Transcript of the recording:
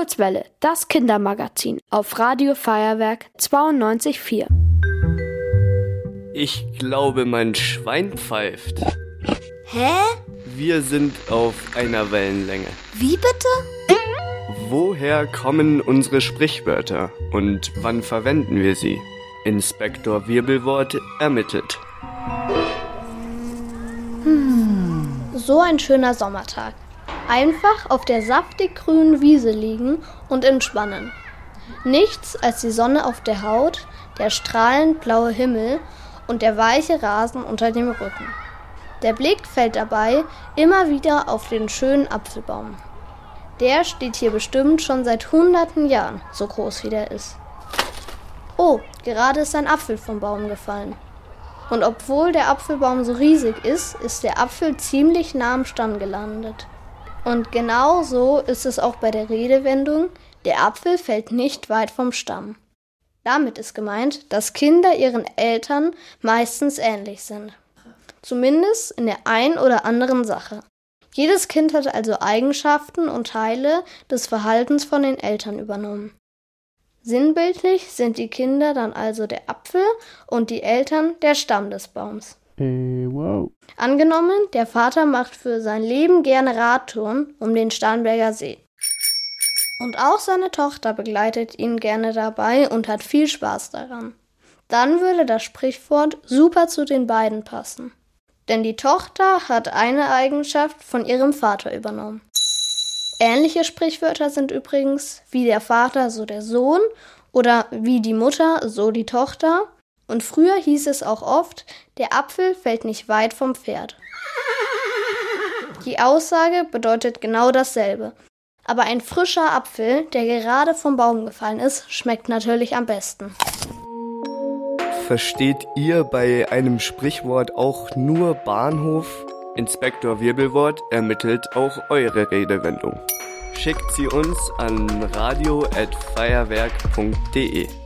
Kurzwelle, das Kindermagazin auf Radio Feuerwerk 92.4. Ich glaube, mein Schwein pfeift. Hä? Wir sind auf einer Wellenlänge. Wie bitte? Woher kommen unsere Sprichwörter und wann verwenden wir sie? Inspektor Wirbelwort ermittelt. So ein schöner Sommertag. Einfach auf der saftig grünen Wiese liegen und entspannen. Nichts als die Sonne auf der Haut, der strahlend blaue Himmel und der weiche Rasen unter dem Rücken. Der Blick fällt dabei immer wieder auf den schönen Apfelbaum. Der steht hier bestimmt schon seit hunderten Jahren, so groß wie der ist. Oh, gerade ist ein Apfel vom Baum gefallen. Und obwohl der Apfelbaum so riesig ist, ist der Apfel ziemlich nah am Stamm gelandet. Und genau so ist es auch bei der Redewendung, der Apfel fällt nicht weit vom Stamm. Damit ist gemeint, dass Kinder ihren Eltern meistens ähnlich sind. Zumindest in der ein oder anderen Sache. Jedes Kind hat also Eigenschaften und Teile des Verhaltens von den Eltern übernommen. Sinnbildlich sind die Kinder dann also der Apfel und die Eltern der Stamm des Baums. Äh, wow. Angenommen, der Vater macht für sein Leben gerne Radtouren um den Starnberger See. Und auch seine Tochter begleitet ihn gerne dabei und hat viel Spaß daran. Dann würde das Sprichwort super zu den beiden passen. Denn die Tochter hat eine Eigenschaft von ihrem Vater übernommen. Ähnliche Sprichwörter sind übrigens wie der Vater so der Sohn oder wie die Mutter so die Tochter und früher hieß es auch oft, der Apfel fällt nicht weit vom Pferd. Die Aussage bedeutet genau dasselbe. Aber ein frischer Apfel, der gerade vom Baum gefallen ist, schmeckt natürlich am besten. Versteht ihr bei einem Sprichwort auch nur Bahnhof? Inspektor Wirbelwort ermittelt auch eure Redewendung. Schickt sie uns an radio@feuerwerk.de.